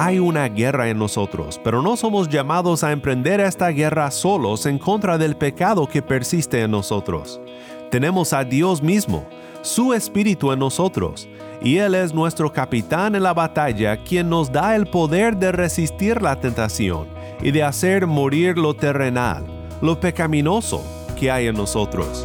Hay una guerra en nosotros, pero no somos llamados a emprender esta guerra solos en contra del pecado que persiste en nosotros. Tenemos a Dios mismo, su Espíritu en nosotros, y Él es nuestro capitán en la batalla quien nos da el poder de resistir la tentación y de hacer morir lo terrenal, lo pecaminoso que hay en nosotros.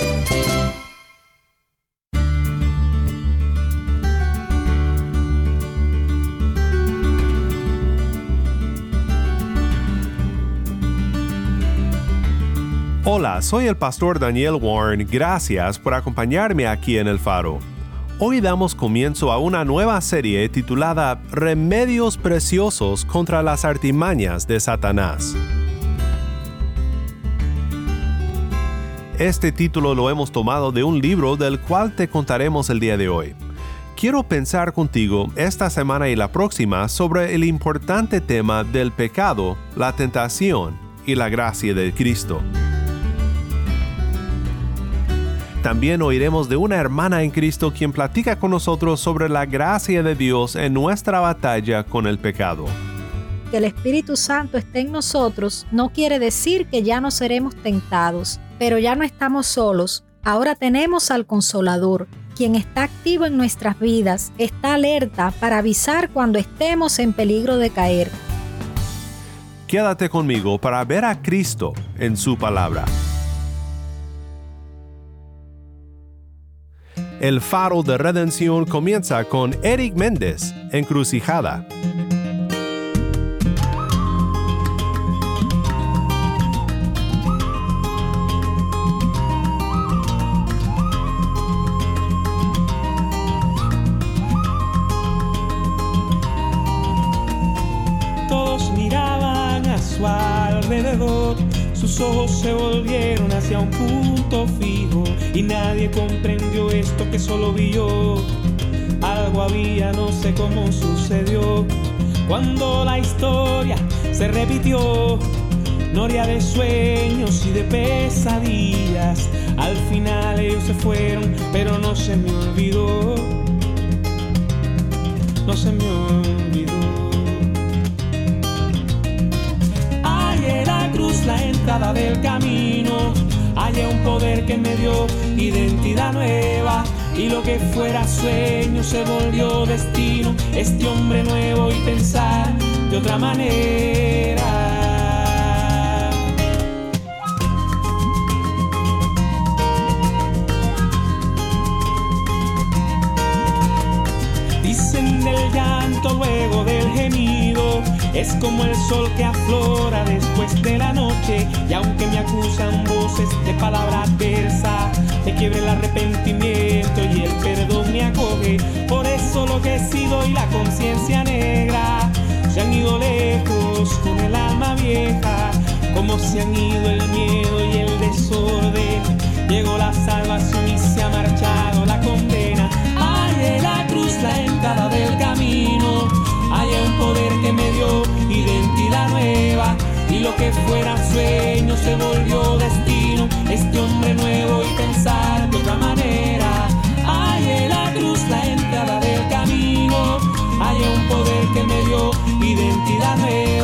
Hola, soy el pastor Daniel Warren, gracias por acompañarme aquí en El Faro. Hoy damos comienzo a una nueva serie titulada Remedios Preciosos contra las artimañas de Satanás. Este título lo hemos tomado de un libro del cual te contaremos el día de hoy. Quiero pensar contigo esta semana y la próxima sobre el importante tema del pecado, la tentación y la gracia de Cristo. También oiremos de una hermana en Cristo quien platica con nosotros sobre la gracia de Dios en nuestra batalla con el pecado. Que el Espíritu Santo esté en nosotros no quiere decir que ya no seremos tentados, pero ya no estamos solos. Ahora tenemos al Consolador, quien está activo en nuestras vidas, está alerta para avisar cuando estemos en peligro de caer. Quédate conmigo para ver a Cristo en su palabra. El faro de redención comienza con Eric Méndez, Encrucijada. Todos miraban a su alrededor sus ojos se volvieron hacia un punto fijo y nadie comprendió esto que solo vi. Algo había, no sé cómo sucedió. Cuando la historia se repitió, noria de sueños y de pesadillas. Al final ellos se fueron, pero no se me olvidó. No se me olvidó. Del camino. Hay un poder que me dio identidad nueva. Y lo que fuera sueño se volvió destino. Este hombre nuevo y pensar de otra manera. Dicen del llanto luego del gemido es como el sol que aflora después de la noche. Y aunque me acusan voces de palabra adversa, me quiebre el arrepentimiento y el perdón me acoge. Por eso lo que he sido y la conciencia negra se han ido lejos con el alma vieja. Como se han ido el miedo y el desorden. Llegó la salvación y se ha marchado la condena. Ay, de la cruz la entrada del camino hay un poder que me dio y lo que fuera sueño se volvió destino. Este hombre nuevo y pensar de otra manera. Hay en la cruz la entrada del camino. Hay un poder que me dio identidad nueva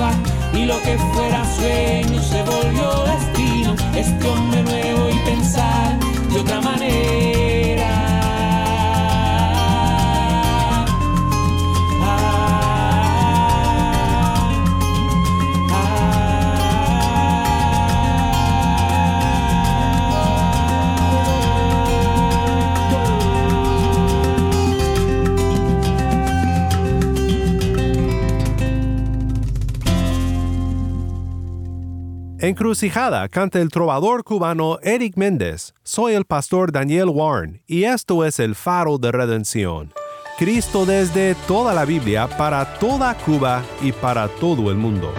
Encrucijada canta el trovador cubano Eric Méndez. Soy el pastor Daniel Warren y esto es el faro de redención. Cristo desde toda la Biblia para toda Cuba y para todo el mundo.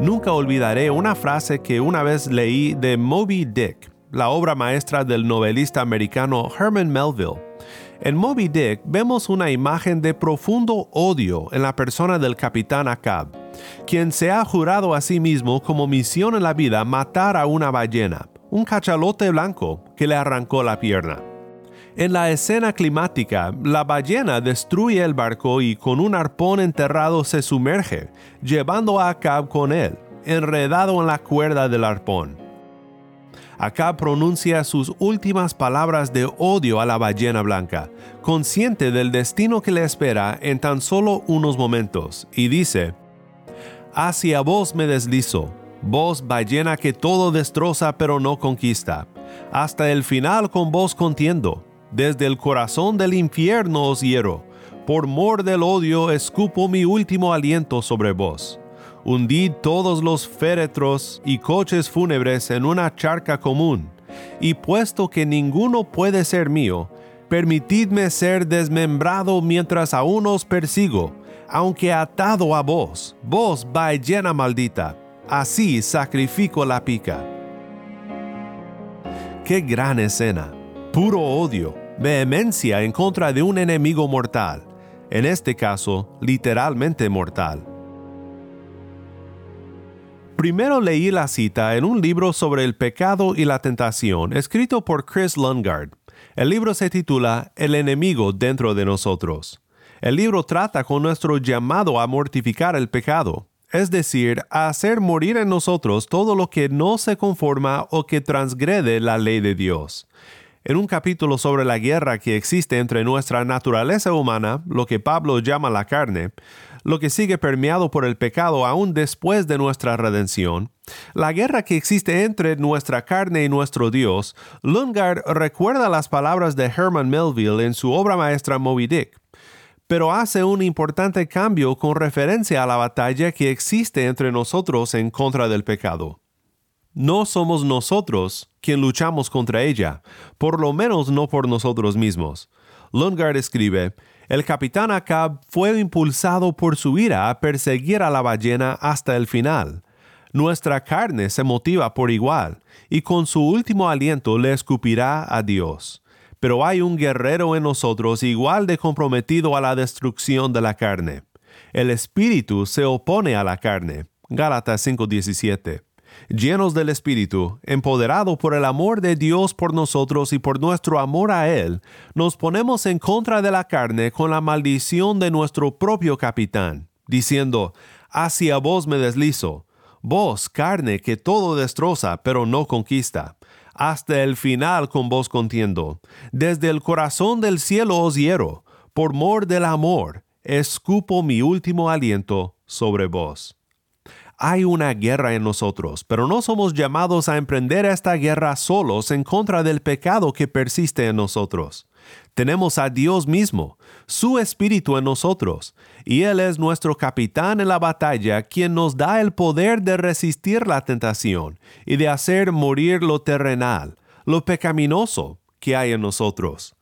Nunca olvidaré una frase que una vez leí de Moby Dick, la obra maestra del novelista americano Herman Melville. En Moby Dick vemos una imagen de profundo odio en la persona del capitán Acab, quien se ha jurado a sí mismo como misión en la vida matar a una ballena, un cachalote blanco que le arrancó la pierna. En la escena climática, la ballena destruye el barco y con un arpón enterrado se sumerge, llevando a Acab con él, enredado en la cuerda del arpón. Acab pronuncia sus últimas palabras de odio a la ballena blanca, consciente del destino que le espera en tan solo unos momentos, y dice, Hacia vos me deslizo, vos ballena que todo destroza pero no conquista, hasta el final con vos contiendo desde el corazón del infierno os hiero, por mor del odio escupo mi último aliento sobre vos. Hundid todos los féretros y coches fúnebres en una charca común, y puesto que ninguno puede ser mío, permitidme ser desmembrado mientras aún os persigo, aunque atado a vos, vos ballena maldita, así sacrifico la pica. Qué gran escena, puro odio, vehemencia en contra de un enemigo mortal, en este caso literalmente mortal. Primero leí la cita en un libro sobre el pecado y la tentación, escrito por Chris Lundgaard. El libro se titula El enemigo dentro de nosotros. El libro trata con nuestro llamado a mortificar el pecado, es decir, a hacer morir en nosotros todo lo que no se conforma o que transgrede la ley de Dios en un capítulo sobre la guerra que existe entre nuestra naturaleza humana, lo que Pablo llama la carne, lo que sigue permeado por el pecado aún después de nuestra redención, la guerra que existe entre nuestra carne y nuestro Dios, Lundgaard recuerda las palabras de Herman Melville en su obra maestra Moby Dick, pero hace un importante cambio con referencia a la batalla que existe entre nosotros en contra del pecado. No somos nosotros quien luchamos contra ella, por lo menos no por nosotros mismos. Lundgaard escribe, el capitán Acab fue impulsado por su ira a perseguir a la ballena hasta el final. Nuestra carne se motiva por igual, y con su último aliento le escupirá a Dios. Pero hay un guerrero en nosotros igual de comprometido a la destrucción de la carne. El espíritu se opone a la carne. Gálatas 5:17 llenos del Espíritu, empoderado por el amor de Dios por nosotros y por nuestro amor a Él, nos ponemos en contra de la carne con la maldición de nuestro propio capitán, diciendo, Hacia vos me deslizo, vos carne que todo destroza pero no conquista. Hasta el final con vos contiendo. Desde el corazón del cielo os hiero, por mor del amor, escupo mi último aliento sobre vos. Hay una guerra en nosotros, pero no somos llamados a emprender esta guerra solos en contra del pecado que persiste en nosotros. Tenemos a Dios mismo, su Espíritu en nosotros, y Él es nuestro capitán en la batalla, quien nos da el poder de resistir la tentación y de hacer morir lo terrenal, lo pecaminoso que hay en nosotros.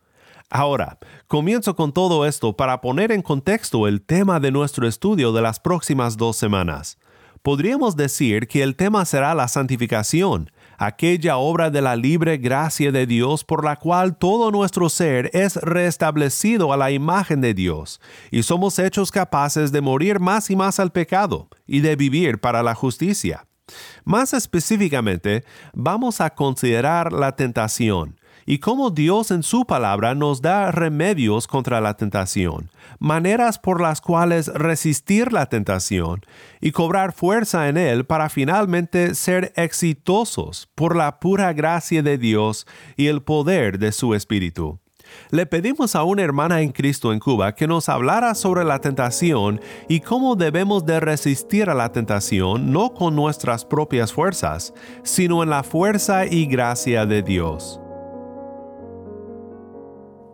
Ahora, comienzo con todo esto para poner en contexto el tema de nuestro estudio de las próximas dos semanas podríamos decir que el tema será la santificación, aquella obra de la libre gracia de Dios por la cual todo nuestro ser es restablecido a la imagen de Dios, y somos hechos capaces de morir más y más al pecado y de vivir para la justicia. Más específicamente, vamos a considerar la tentación, y cómo Dios en su palabra nos da remedios contra la tentación, maneras por las cuales resistir la tentación y cobrar fuerza en Él para finalmente ser exitosos por la pura gracia de Dios y el poder de su Espíritu. Le pedimos a una hermana en Cristo en Cuba que nos hablara sobre la tentación y cómo debemos de resistir a la tentación no con nuestras propias fuerzas, sino en la fuerza y gracia de Dios.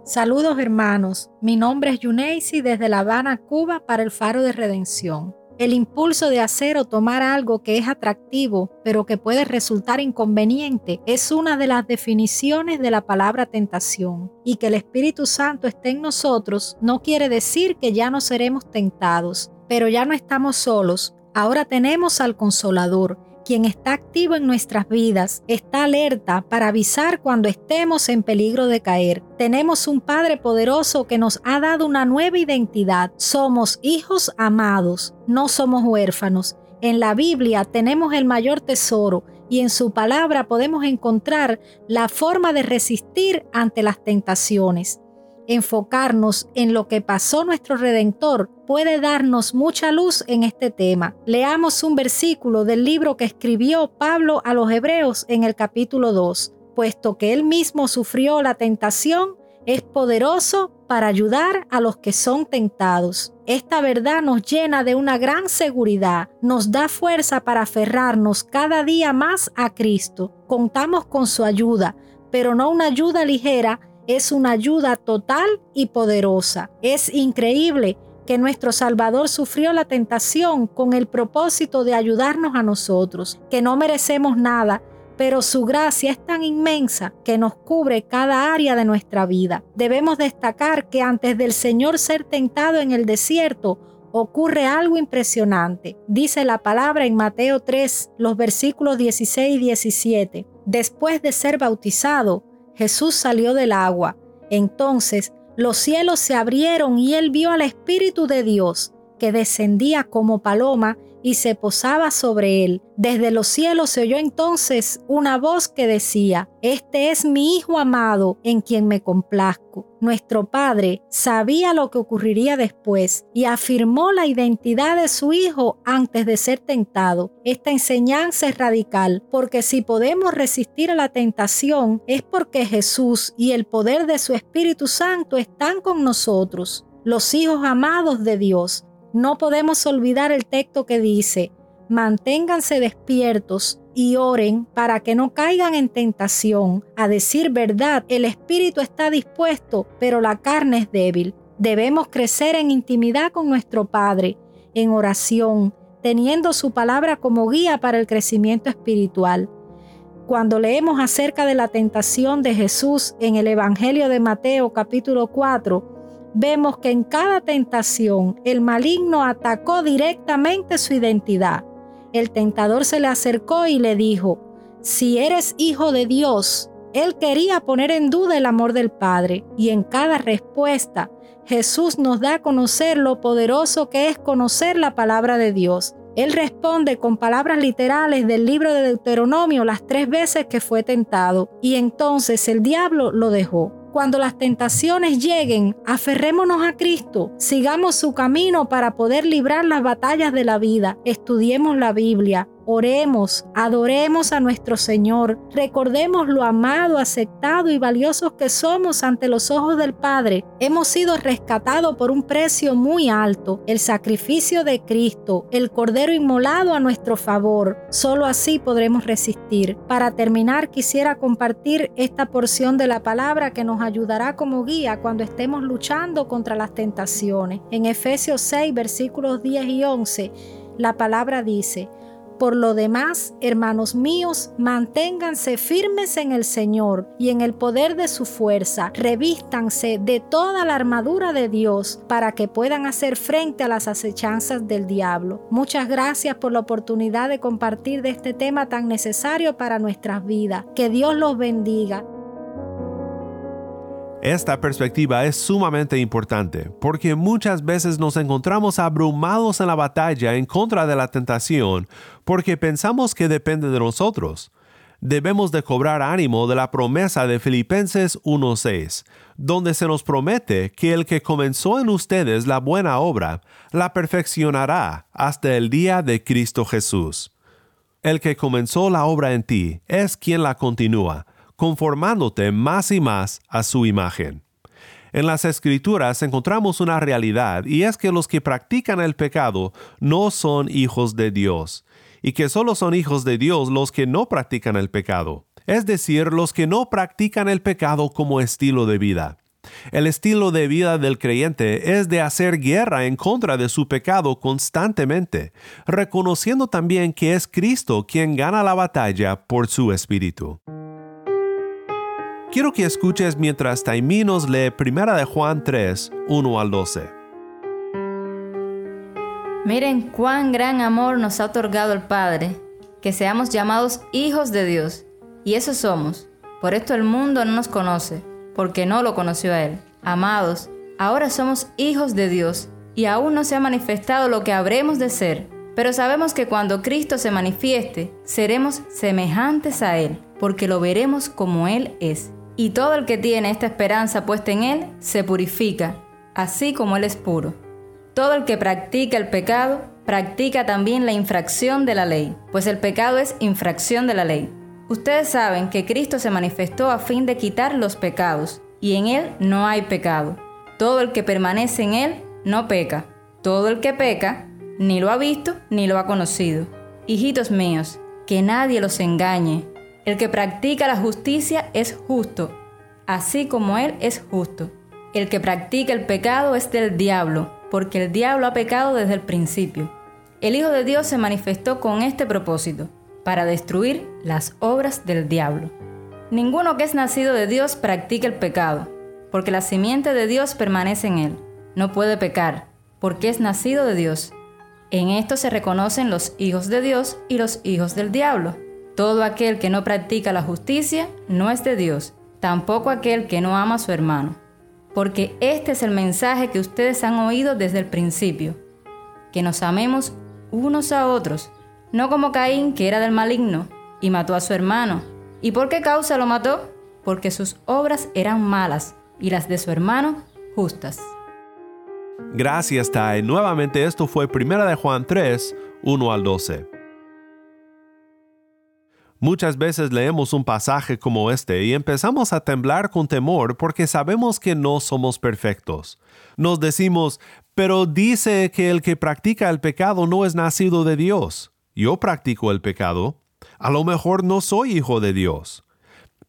Saludos hermanos, mi nombre es Yuneisi desde La Habana, Cuba para el Faro de Redención. El impulso de hacer o tomar algo que es atractivo, pero que puede resultar inconveniente, es una de las definiciones de la palabra tentación. Y que el Espíritu Santo esté en nosotros no quiere decir que ya no seremos tentados, pero ya no estamos solos. Ahora tenemos al Consolador, quien está activo en nuestras vidas, está alerta para avisar cuando estemos en peligro de caer. Tenemos un Padre poderoso que nos ha dado una nueva identidad. Somos hijos amados, no somos huérfanos. En la Biblia tenemos el mayor tesoro y en su palabra podemos encontrar la forma de resistir ante las tentaciones enfocarnos en lo que pasó nuestro Redentor puede darnos mucha luz en este tema. Leamos un versículo del libro que escribió Pablo a los Hebreos en el capítulo 2. Puesto que él mismo sufrió la tentación, es poderoso para ayudar a los que son tentados. Esta verdad nos llena de una gran seguridad, nos da fuerza para aferrarnos cada día más a Cristo. Contamos con su ayuda, pero no una ayuda ligera, es una ayuda total y poderosa. Es increíble que nuestro Salvador sufrió la tentación con el propósito de ayudarnos a nosotros, que no merecemos nada, pero su gracia es tan inmensa que nos cubre cada área de nuestra vida. Debemos destacar que antes del Señor ser tentado en el desierto, ocurre algo impresionante. Dice la palabra en Mateo 3, los versículos 16 y 17. Después de ser bautizado, Jesús salió del agua. Entonces los cielos se abrieron y él vio al Espíritu de Dios, que descendía como paloma y se posaba sobre él. Desde los cielos se oyó entonces una voz que decía, Este es mi Hijo amado, en quien me complazco. Nuestro Padre sabía lo que ocurriría después y afirmó la identidad de su Hijo antes de ser tentado. Esta enseñanza es radical, porque si podemos resistir a la tentación es porque Jesús y el poder de su Espíritu Santo están con nosotros los hijos amados de Dios, no podemos olvidar el texto que dice, manténganse despiertos y oren para que no caigan en tentación. A decir verdad, el espíritu está dispuesto, pero la carne es débil. Debemos crecer en intimidad con nuestro Padre, en oración, teniendo su palabra como guía para el crecimiento espiritual. Cuando leemos acerca de la tentación de Jesús en el Evangelio de Mateo capítulo 4, vemos que en cada tentación el maligno atacó directamente su identidad. El tentador se le acercó y le dijo, si eres hijo de Dios, él quería poner en duda el amor del Padre y en cada respuesta Jesús nos da a conocer lo poderoso que es conocer la palabra de Dios. Él responde con palabras literales del libro de Deuteronomio las tres veces que fue tentado y entonces el diablo lo dejó. Cuando las tentaciones lleguen, aferrémonos a Cristo, sigamos su camino para poder librar las batallas de la vida, estudiemos la Biblia, Oremos, adoremos a nuestro Señor, recordemos lo amado, aceptado y valiosos que somos ante los ojos del Padre. Hemos sido rescatados por un precio muy alto, el sacrificio de Cristo, el Cordero inmolado a nuestro favor. Solo así podremos resistir. Para terminar, quisiera compartir esta porción de la palabra que nos ayudará como guía cuando estemos luchando contra las tentaciones. En Efesios 6, versículos 10 y 11, la palabra dice, por lo demás, hermanos míos, manténganse firmes en el Señor y en el poder de su fuerza. Revístanse de toda la armadura de Dios para que puedan hacer frente a las acechanzas del diablo. Muchas gracias por la oportunidad de compartir de este tema tan necesario para nuestras vidas. Que Dios los bendiga. Esta perspectiva es sumamente importante porque muchas veces nos encontramos abrumados en la batalla en contra de la tentación porque pensamos que depende de nosotros. Debemos de cobrar ánimo de la promesa de Filipenses 1.6, donde se nos promete que el que comenzó en ustedes la buena obra, la perfeccionará hasta el día de Cristo Jesús. El que comenzó la obra en ti es quien la continúa conformándote más y más a su imagen. En las escrituras encontramos una realidad y es que los que practican el pecado no son hijos de Dios, y que solo son hijos de Dios los que no practican el pecado, es decir, los que no practican el pecado como estilo de vida. El estilo de vida del creyente es de hacer guerra en contra de su pecado constantemente, reconociendo también que es Cristo quien gana la batalla por su espíritu. Quiero que escuches mientras Taimí nos lee 1 de Juan 3, 1 al 12. Miren cuán gran amor nos ha otorgado el Padre, que seamos llamados hijos de Dios, y eso somos. Por esto el mundo no nos conoce, porque no lo conoció a Él. Amados, ahora somos hijos de Dios, y aún no se ha manifestado lo que habremos de ser, pero sabemos que cuando Cristo se manifieste, seremos semejantes a Él, porque lo veremos como Él es. Y todo el que tiene esta esperanza puesta en Él se purifica, así como Él es puro. Todo el que practica el pecado, practica también la infracción de la ley, pues el pecado es infracción de la ley. Ustedes saben que Cristo se manifestó a fin de quitar los pecados, y en Él no hay pecado. Todo el que permanece en Él no peca. Todo el que peca, ni lo ha visto ni lo ha conocido. Hijitos míos, que nadie los engañe. El que practica la justicia es justo, así como Él es justo. El que practica el pecado es del diablo porque el diablo ha pecado desde el principio. El Hijo de Dios se manifestó con este propósito, para destruir las obras del diablo. Ninguno que es nacido de Dios practica el pecado, porque la simiente de Dios permanece en él. No puede pecar, porque es nacido de Dios. En esto se reconocen los hijos de Dios y los hijos del diablo. Todo aquel que no practica la justicia no es de Dios, tampoco aquel que no ama a su hermano porque este es el mensaje que ustedes han oído desde el principio, que nos amemos unos a otros, no como Caín, que era del maligno, y mató a su hermano. ¿Y por qué causa lo mató? Porque sus obras eran malas y las de su hermano justas. Gracias, Tai. Nuevamente esto fue 1 de Juan 3, 1 al 12. Muchas veces leemos un pasaje como este y empezamos a temblar con temor porque sabemos que no somos perfectos. Nos decimos, pero dice que el que practica el pecado no es nacido de Dios. Yo practico el pecado. A lo mejor no soy hijo de Dios.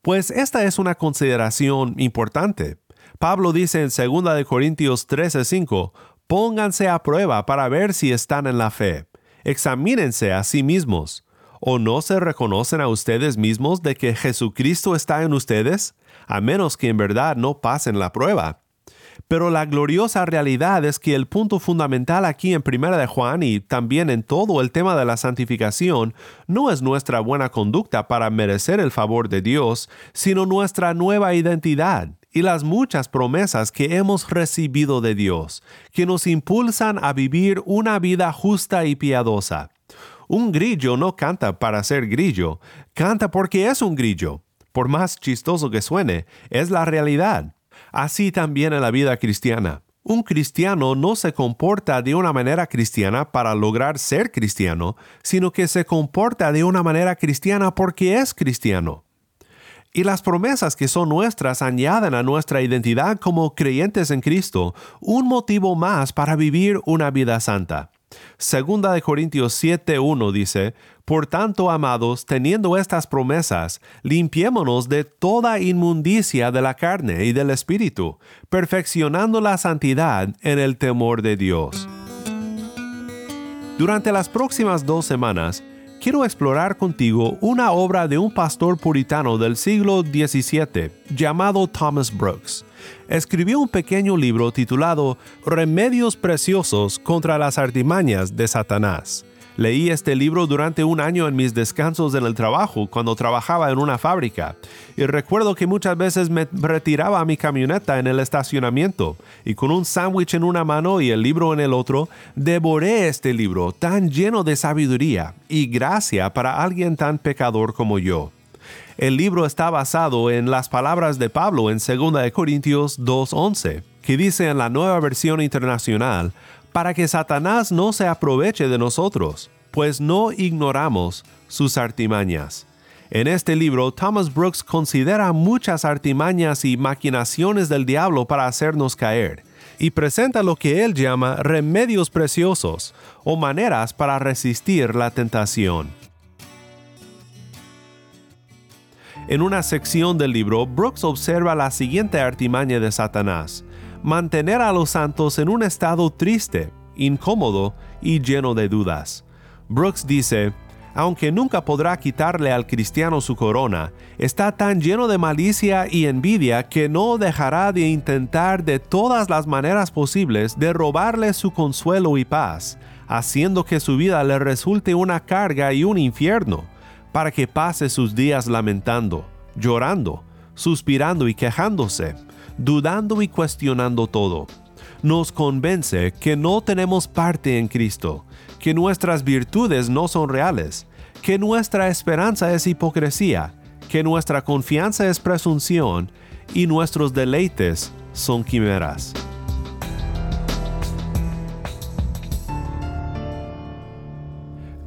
Pues esta es una consideración importante. Pablo dice en 2 Corintios 13:5, pónganse a prueba para ver si están en la fe. Examínense a sí mismos ¿O no se reconocen a ustedes mismos de que Jesucristo está en ustedes? A menos que en verdad no pasen la prueba. Pero la gloriosa realidad es que el punto fundamental aquí en Primera de Juan y también en todo el tema de la santificación no es nuestra buena conducta para merecer el favor de Dios, sino nuestra nueva identidad y las muchas promesas que hemos recibido de Dios, que nos impulsan a vivir una vida justa y piadosa. Un grillo no canta para ser grillo, canta porque es un grillo. Por más chistoso que suene, es la realidad. Así también en la vida cristiana. Un cristiano no se comporta de una manera cristiana para lograr ser cristiano, sino que se comporta de una manera cristiana porque es cristiano. Y las promesas que son nuestras añaden a nuestra identidad como creyentes en Cristo un motivo más para vivir una vida santa. Segunda de Corintios 7:1 dice, Por tanto, amados, teniendo estas promesas, limpiémonos de toda inmundicia de la carne y del espíritu, perfeccionando la santidad en el temor de Dios. Durante las próximas dos semanas, quiero explorar contigo una obra de un pastor puritano del siglo XVII llamado Thomas Brooks escribió un pequeño libro titulado Remedios Preciosos contra las artimañas de Satanás. Leí este libro durante un año en mis descansos en el trabajo cuando trabajaba en una fábrica y recuerdo que muchas veces me retiraba a mi camioneta en el estacionamiento y con un sándwich en una mano y el libro en el otro, devoré este libro tan lleno de sabiduría y gracia para alguien tan pecador como yo. El libro está basado en las palabras de Pablo en 2 Corintios 2.11, que dice en la nueva versión internacional, para que Satanás no se aproveche de nosotros, pues no ignoramos sus artimañas. En este libro, Thomas Brooks considera muchas artimañas y maquinaciones del diablo para hacernos caer, y presenta lo que él llama remedios preciosos o maneras para resistir la tentación. En una sección del libro, Brooks observa la siguiente artimaña de Satanás, mantener a los santos en un estado triste, incómodo y lleno de dudas. Brooks dice, aunque nunca podrá quitarle al cristiano su corona, está tan lleno de malicia y envidia que no dejará de intentar de todas las maneras posibles de robarle su consuelo y paz, haciendo que su vida le resulte una carga y un infierno, para que pase sus días lamentando, llorando, suspirando y quejándose, dudando y cuestionando todo. Nos convence que no tenemos parte en Cristo, que nuestras virtudes no son reales, que nuestra esperanza es hipocresía, que nuestra confianza es presunción y nuestros deleites son quimeras.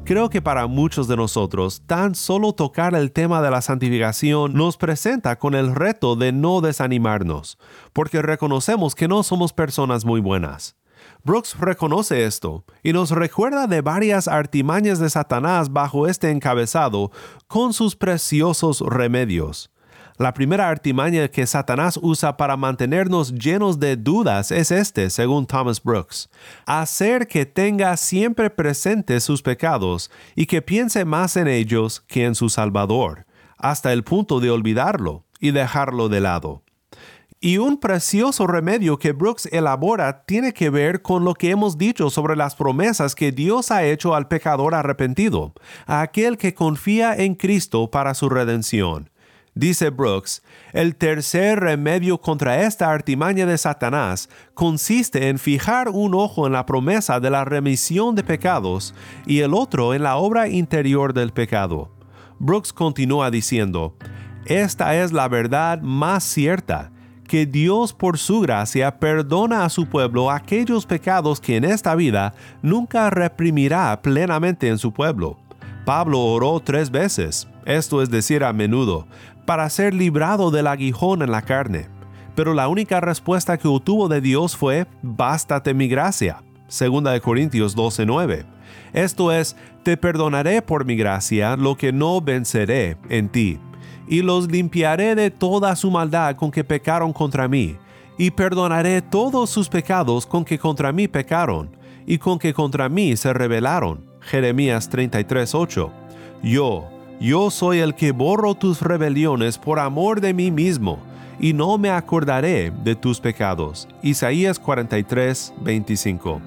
Creo que para muchos de nosotros, tan solo tocar el tema de la santificación nos presenta con el reto de no desanimarnos, porque reconocemos que no somos personas muy buenas. Brooks reconoce esto y nos recuerda de varias artimañas de Satanás bajo este encabezado con sus preciosos remedios. La primera artimaña que Satanás usa para mantenernos llenos de dudas es este, según Thomas Brooks. Hacer que tenga siempre presentes sus pecados y que piense más en ellos que en su Salvador, hasta el punto de olvidarlo y dejarlo de lado. Y un precioso remedio que Brooks elabora tiene que ver con lo que hemos dicho sobre las promesas que Dios ha hecho al pecador arrepentido, a aquel que confía en Cristo para su redención. Dice Brooks, el tercer remedio contra esta artimaña de Satanás consiste en fijar un ojo en la promesa de la remisión de pecados y el otro en la obra interior del pecado. Brooks continúa diciendo, esta es la verdad más cierta, que Dios por su gracia perdona a su pueblo aquellos pecados que en esta vida nunca reprimirá plenamente en su pueblo. Pablo oró tres veces, esto es decir, a menudo, para ser librado del aguijón en la carne. Pero la única respuesta que obtuvo de Dios fue, bástate mi gracia. Segunda de Corintios 12:9. Esto es, te perdonaré por mi gracia lo que no venceré en ti, y los limpiaré de toda su maldad con que pecaron contra mí, y perdonaré todos sus pecados con que contra mí pecaron, y con que contra mí se rebelaron. Jeremías 33:8. Yo, yo soy el que borro tus rebeliones por amor de mí mismo, y no me acordaré de tus pecados. Isaías 43, 25.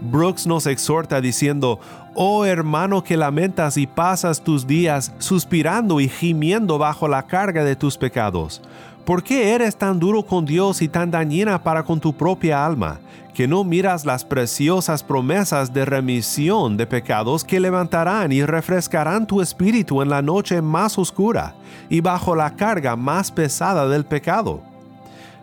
Brooks nos exhorta diciendo, Oh hermano que lamentas y pasas tus días suspirando y gimiendo bajo la carga de tus pecados. ¿Por qué eres tan duro con Dios y tan dañina para con tu propia alma, que no miras las preciosas promesas de remisión de pecados que levantarán y refrescarán tu espíritu en la noche más oscura y bajo la carga más pesada del pecado?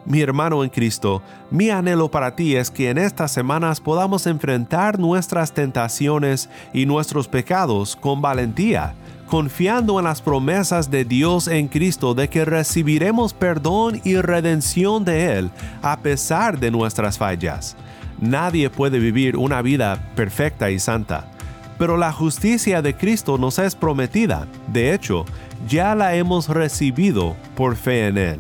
Mi hermano en Cristo, mi anhelo para ti es que en estas semanas podamos enfrentar nuestras tentaciones y nuestros pecados con valentía confiando en las promesas de Dios en Cristo de que recibiremos perdón y redención de Él a pesar de nuestras fallas. Nadie puede vivir una vida perfecta y santa, pero la justicia de Cristo nos es prometida. De hecho, ya la hemos recibido por fe en Él.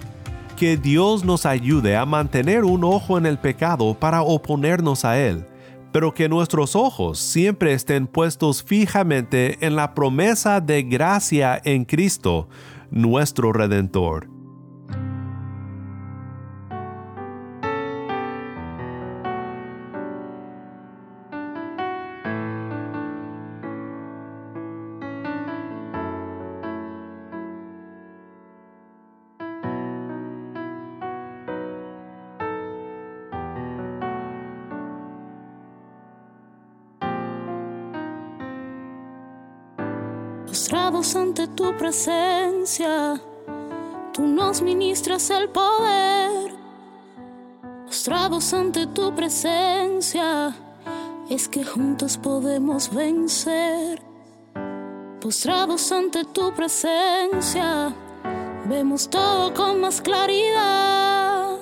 Que Dios nos ayude a mantener un ojo en el pecado para oponernos a Él pero que nuestros ojos siempre estén puestos fijamente en la promesa de gracia en Cristo, nuestro Redentor. Tu presencia, tú nos ministras el poder. Postrados ante tu presencia, es que juntos podemos vencer. Postrados ante tu presencia, vemos todo con más claridad.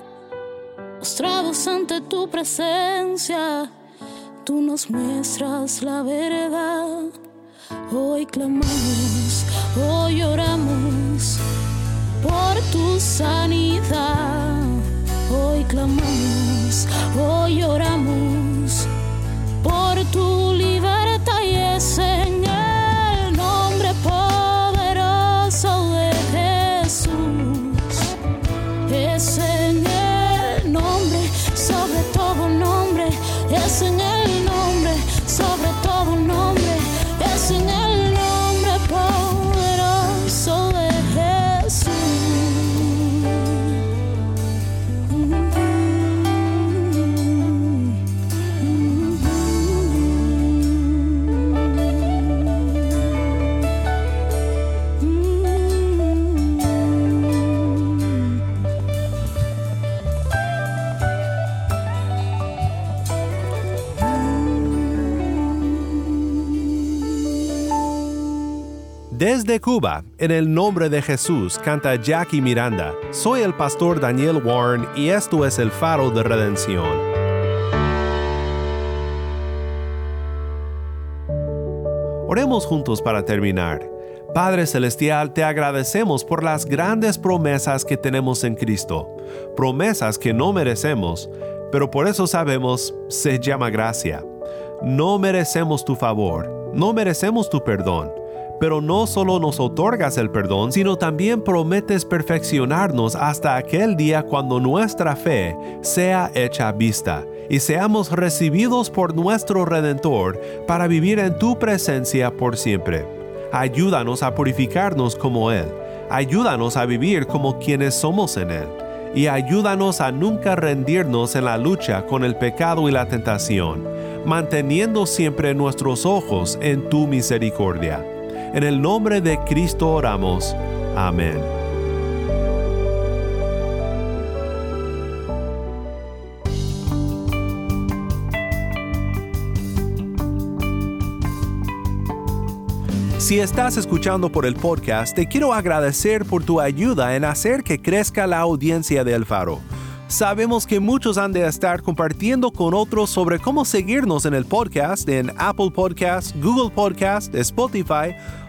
Postrados ante tu presencia, tú nos muestras la verdad. Hoy clamamos, hoy oramos por tu sanidad. Hoy clamamos, hoy oramos por tu libertad y es Desde Cuba, en el nombre de Jesús, canta Jackie Miranda. Soy el pastor Daniel Warren y esto es el faro de redención. Oremos juntos para terminar. Padre Celestial, te agradecemos por las grandes promesas que tenemos en Cristo, promesas que no merecemos, pero por eso sabemos se llama gracia. No merecemos tu favor, no merecemos tu perdón, pero no solo nos otorgas el perdón, sino también prometes perfeccionarnos hasta aquel día cuando nuestra fe sea hecha vista y seamos recibidos por nuestro Redentor para vivir en tu presencia por siempre. Ayúdanos a purificarnos como Él, ayúdanos a vivir como quienes somos en Él, y ayúdanos a nunca rendirnos en la lucha con el pecado y la tentación, manteniendo siempre nuestros ojos en tu misericordia. En el nombre de Cristo oramos. Amén. Si estás escuchando por el podcast, te quiero agradecer por tu ayuda en hacer que crezca la audiencia de El Faro. Sabemos que muchos han de estar compartiendo con otros sobre cómo seguirnos en el podcast en Apple Podcast, Google Podcast, Spotify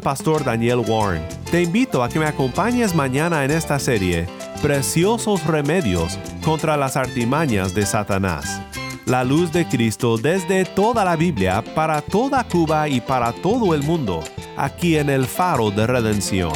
pastor Daniel Warren. Te invito a que me acompañes mañana en esta serie, Preciosos Remedios contra las artimañas de Satanás. La luz de Cristo desde toda la Biblia, para toda Cuba y para todo el mundo, aquí en el faro de redención.